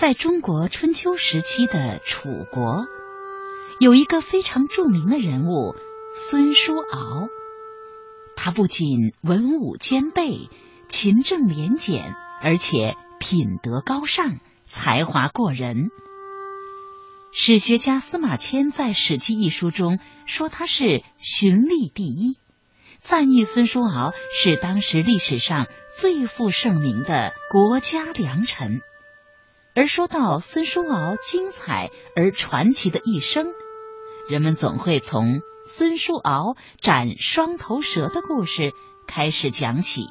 在中国春秋时期的楚国，有一个非常著名的人物孙叔敖。他不仅文武兼备、勤政廉俭，而且品德高尚、才华过人。史学家司马迁在《史记》一书中说他是循吏第一，赞誉孙叔敖是当时历史上最负盛名的国家良臣。而说到孙叔敖精彩而传奇的一生，人们总会从。孙叔敖斩双头蛇的故事开始讲起。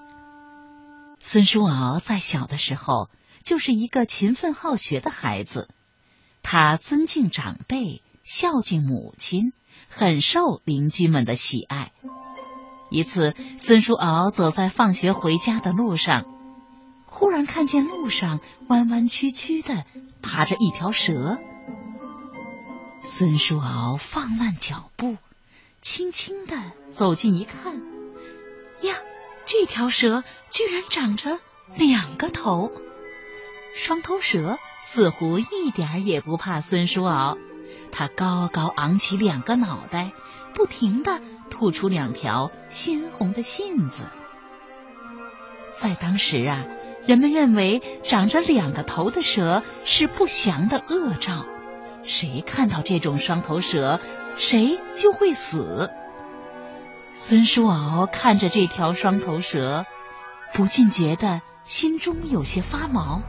孙叔敖在小的时候就是一个勤奋好学的孩子，他尊敬长辈，孝敬母亲，很受邻居们的喜爱。一次，孙叔敖走在放学回家的路上，忽然看见路上弯弯曲曲的爬着一条蛇。孙叔敖放慢脚步。轻轻的走近一看，呀，这条蛇居然长着两个头！双头蛇似乎一点也不怕孙叔敖，它高高昂起两个脑袋，不停的吐出两条鲜红的信子。在当时啊，人们认为长着两个头的蛇是不祥的恶兆，谁看到这种双头蛇？谁就会死。孙叔敖看着这条双头蛇，不禁觉得心中有些发毛。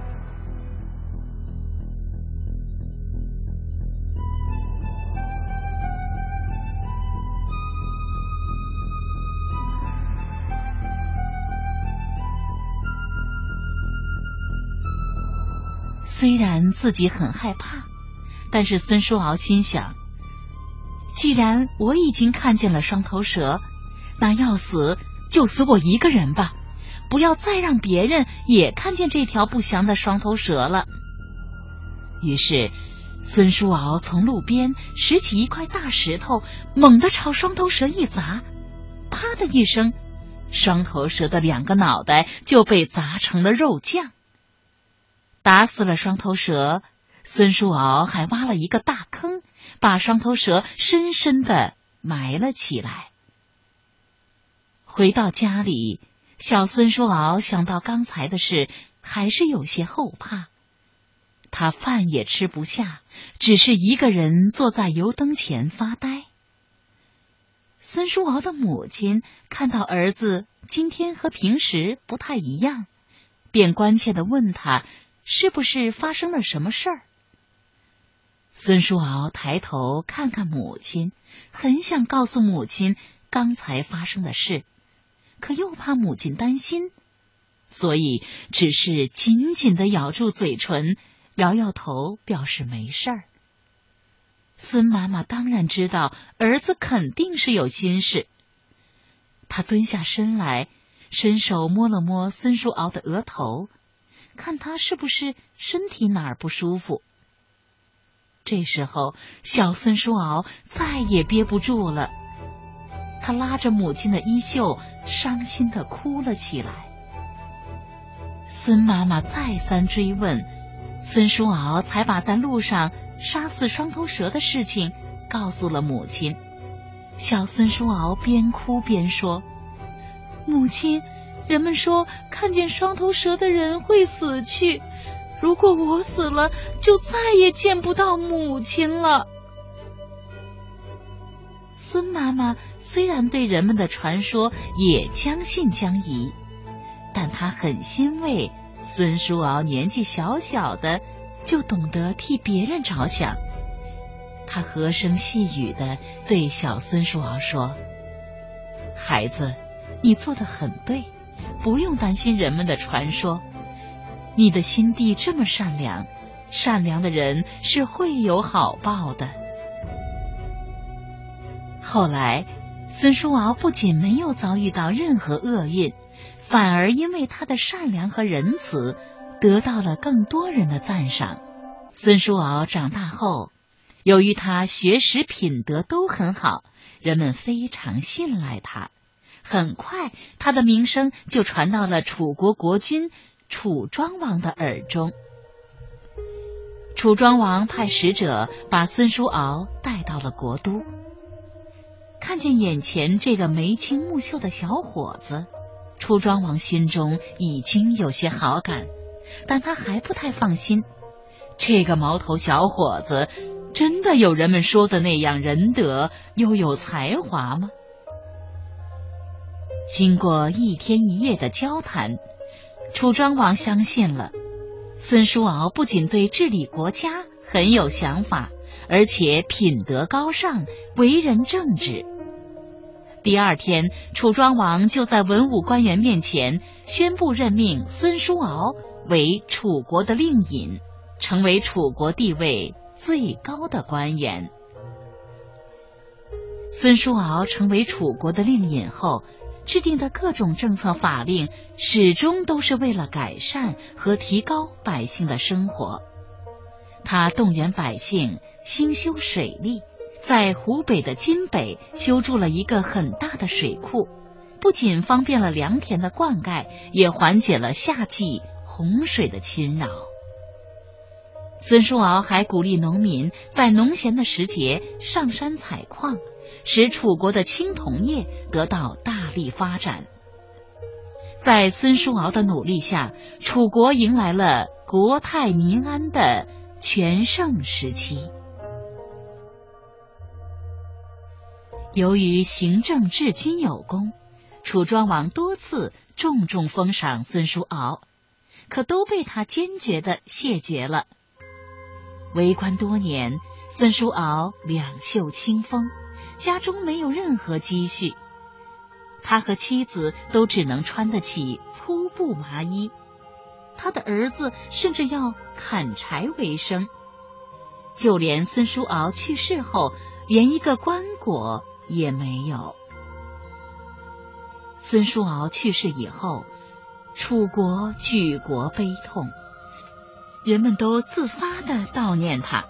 虽然自己很害怕，但是孙叔敖心想。既然我已经看见了双头蛇，那要死就死我一个人吧，不要再让别人也看见这条不祥的双头蛇了。于是，孙叔敖从路边拾起一块大石头，猛地朝双头蛇一砸，啪的一声，双头蛇的两个脑袋就被砸成了肉酱。打死了双头蛇，孙叔敖还挖了一个大坑。把双头蛇深深的埋了起来。回到家里，小孙叔敖想到刚才的事，还是有些后怕。他饭也吃不下，只是一个人坐在油灯前发呆。孙叔敖的母亲看到儿子今天和平时不太一样，便关切的问他：“是不是发生了什么事儿？”孙叔敖抬头看看母亲，很想告诉母亲刚才发生的事，可又怕母亲担心，所以只是紧紧的咬住嘴唇，摇摇头表示没事儿。孙妈妈当然知道儿子肯定是有心事，她蹲下身来，伸手摸了摸孙叔敖的额头，看他是不是身体哪儿不舒服。这时候，小孙叔敖再也憋不住了，他拉着母亲的衣袖，伤心的哭了起来。孙妈妈再三追问，孙叔敖才把在路上杀死双头蛇的事情告诉了母亲。小孙叔敖边哭边说：“母亲，人们说看见双头蛇的人会死去。”如果我死了，就再也见不到母亲了。孙妈妈虽然对人们的传说也将信将疑，但她很欣慰孙叔敖年纪小小的就懂得替别人着想。他和声细语的对小孙叔敖说：“孩子，你做的很对，不用担心人们的传说。”你的心地这么善良，善良的人是会有好报的。后来，孙叔敖不仅没有遭遇到任何厄运，反而因为他的善良和仁慈，得到了更多人的赞赏。孙叔敖长大后，由于他学识品德都很好，人们非常信赖他。很快，他的名声就传到了楚国国君。楚庄王的耳中，楚庄王派使者把孙叔敖带到了国都，看见眼前这个眉清目秀的小伙子，楚庄王心中已经有些好感，但他还不太放心。这个毛头小伙子真的有人们说的那样仁德又有才华吗？经过一天一夜的交谈，楚庄王相信了。孙叔敖不仅对治理国家很有想法，而且品德高尚，为人正直。第二天，楚庄王就在文武官员面前宣布任命孙叔敖为楚国的令尹，成为楚国地位最高的官员。孙叔敖成为楚国的令尹后。制定的各种政策法令，始终都是为了改善和提高百姓的生活。他动员百姓兴修水利，在湖北的津北修筑了一个很大的水库，不仅方便了良田的灌溉，也缓解了夏季洪水的侵扰。孙叔敖还鼓励农民在农闲的时节上山采矿。使楚国的青铜业得到大力发展。在孙叔敖的努力下，楚国迎来了国泰民安的全盛时期。由于行政治军有功，楚庄王多次重重封赏孙叔敖，可都被他坚决的谢绝了。为官多年，孙叔敖两袖清风。家中没有任何积蓄，他和妻子都只能穿得起粗布麻衣，他的儿子甚至要砍柴为生。就连孙叔敖去世后，连一个棺椁也没有。孙叔敖去世以后，楚国举国悲痛，人们都自发的悼念他。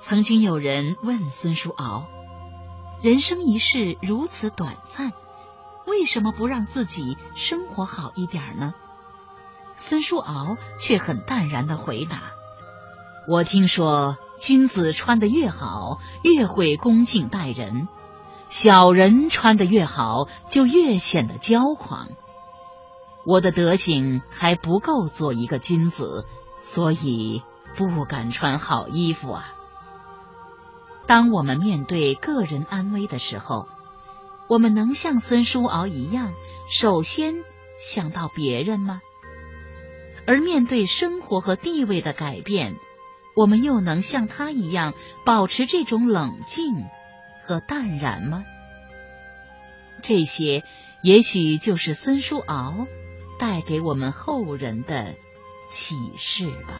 曾经有人问孙叔敖。人生一世如此短暂，为什么不让自己生活好一点呢？孙叔敖却很淡然的回答：“我听说，君子穿的越好，越会恭敬待人；小人穿的越好，就越显得骄狂。我的德行还不够做一个君子，所以不敢穿好衣服啊。”当我们面对个人安危的时候，我们能像孙叔敖一样，首先想到别人吗？而面对生活和地位的改变，我们又能像他一样保持这种冷静和淡然吗？这些也许就是孙叔敖带给我们后人的启示吧。